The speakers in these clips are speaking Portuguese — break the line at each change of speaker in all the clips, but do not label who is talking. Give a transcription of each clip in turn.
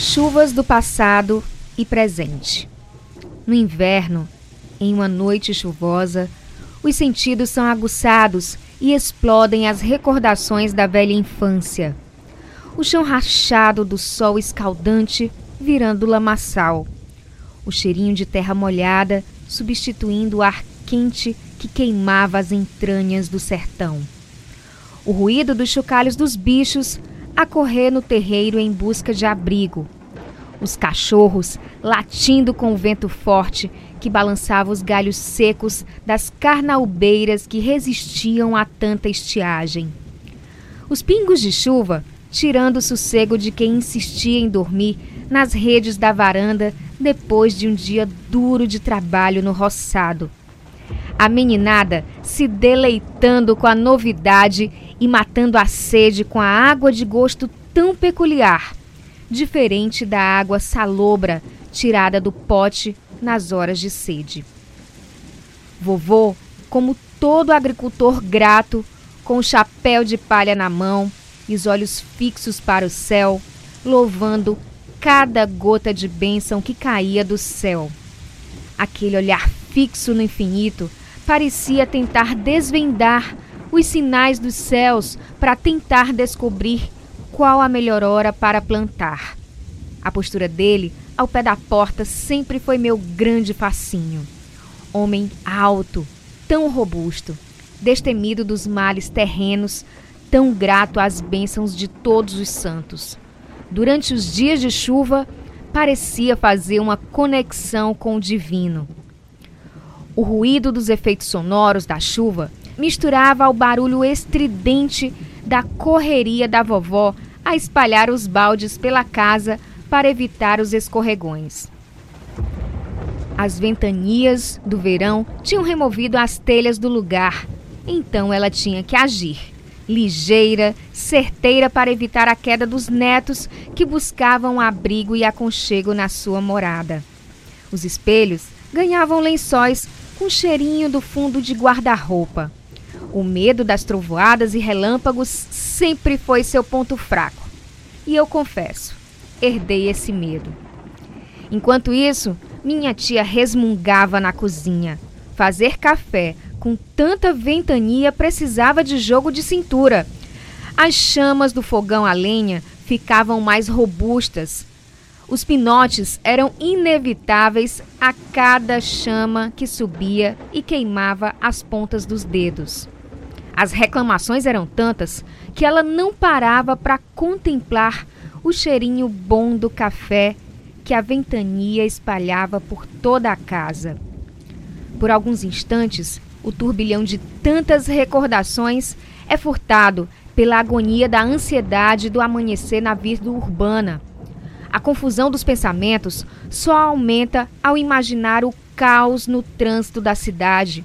Chuvas do passado e presente. No inverno, em uma noite chuvosa, os sentidos são aguçados e explodem as recordações da velha infância. O chão rachado do sol escaldante virando lamaçal. O cheirinho de terra molhada substituindo o ar quente que queimava as entranhas do sertão. O ruído dos chocalhos dos bichos a correr no terreiro em busca de abrigo. Os cachorros latindo com o vento forte que balançava os galhos secos das carnaubeiras que resistiam a tanta estiagem. Os pingos de chuva tirando o sossego de quem insistia em dormir nas redes da varanda depois de um dia duro de trabalho no roçado. A meninada se deleitando com a novidade e matando a sede com a água de gosto tão peculiar, diferente da água salobra tirada do pote nas horas de sede. Vovô, como todo agricultor grato, com o chapéu de palha na mão e os olhos fixos para o céu, louvando cada gota de bênção que caía do céu. Aquele olhar fixo no infinito parecia tentar desvendar os sinais dos céus para tentar descobrir qual a melhor hora para plantar. A postura dele, ao pé da porta, sempre foi meu grande fascínio. Homem alto, tão robusto, destemido dos males terrenos, tão grato às bênçãos de todos os santos. Durante os dias de chuva, parecia fazer uma conexão com o divino. O ruído dos efeitos sonoros da chuva misturava ao barulho estridente da correria da vovó a espalhar os baldes pela casa para evitar os escorregões. As ventanias do verão tinham removido as telhas do lugar, então ela tinha que agir. Ligeira, certeira para evitar a queda dos netos que buscavam abrigo e aconchego na sua morada. Os espelhos ganhavam lençóis com cheirinho do fundo de guarda-roupa. O medo das trovoadas e relâmpagos sempre foi seu ponto fraco. E eu confesso, herdei esse medo. Enquanto isso, minha tia resmungava na cozinha. Fazer café com tanta ventania precisava de jogo de cintura. As chamas do fogão a lenha ficavam mais robustas. Os pinotes eram inevitáveis a cada chama que subia e queimava as pontas dos dedos. As reclamações eram tantas que ela não parava para contemplar o cheirinho bom do café que a ventania espalhava por toda a casa. Por alguns instantes, o turbilhão de tantas recordações é furtado pela agonia da ansiedade do amanhecer na vida urbana. A confusão dos pensamentos só aumenta ao imaginar o caos no trânsito da cidade,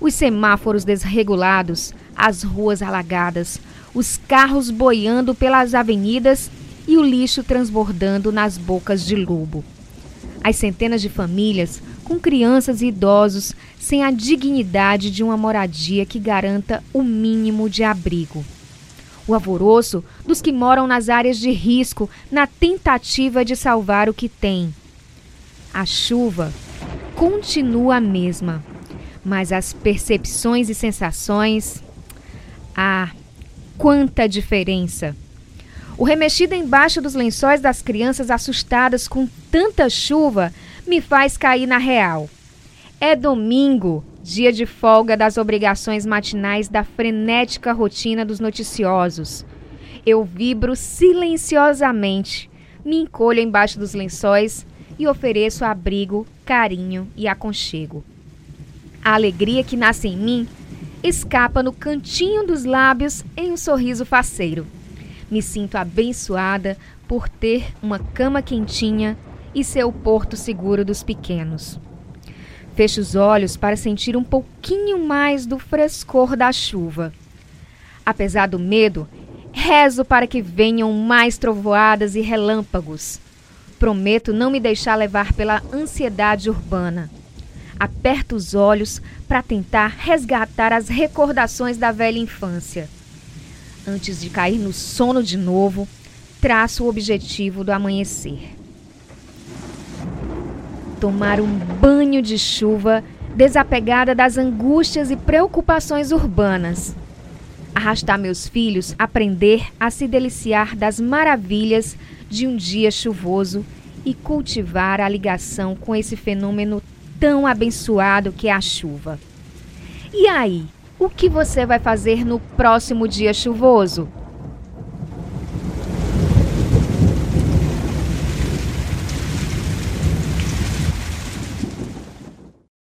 os semáforos desregulados, as ruas alagadas, os carros boiando pelas avenidas e o lixo transbordando nas bocas de lobo. As centenas de famílias, com crianças e idosos, sem a dignidade de uma moradia que garanta o mínimo de abrigo. O alvoroço dos que moram nas áreas de risco na tentativa de salvar o que têm. A chuva continua a mesma, mas as percepções e sensações ah, quanta diferença! O remexido embaixo dos lençóis das crianças assustadas com tanta chuva me faz cair na real. É domingo, dia de folga das obrigações matinais da frenética rotina dos noticiosos. Eu vibro silenciosamente, me encolho embaixo dos lençóis e ofereço abrigo, carinho e aconchego. A alegria que nasce em mim escapa no cantinho dos lábios em um sorriso faceiro. Me sinto abençoada por ter uma cama quentinha e ser o porto seguro dos pequenos. Fecho os olhos para sentir um pouquinho mais do frescor da chuva. Apesar do medo, rezo para que venham mais trovoadas e relâmpagos. Prometo não me deixar levar pela ansiedade urbana aperto os olhos para tentar resgatar as recordações da velha infância. Antes de cair no sono de novo, traço o objetivo do amanhecer. Tomar um banho de chuva desapegada das angústias e preocupações urbanas. Arrastar meus filhos aprender a se deliciar das maravilhas de um dia chuvoso e cultivar a ligação com esse fenômeno tão abençoado que é a chuva. E aí, o que você vai fazer no próximo dia chuvoso?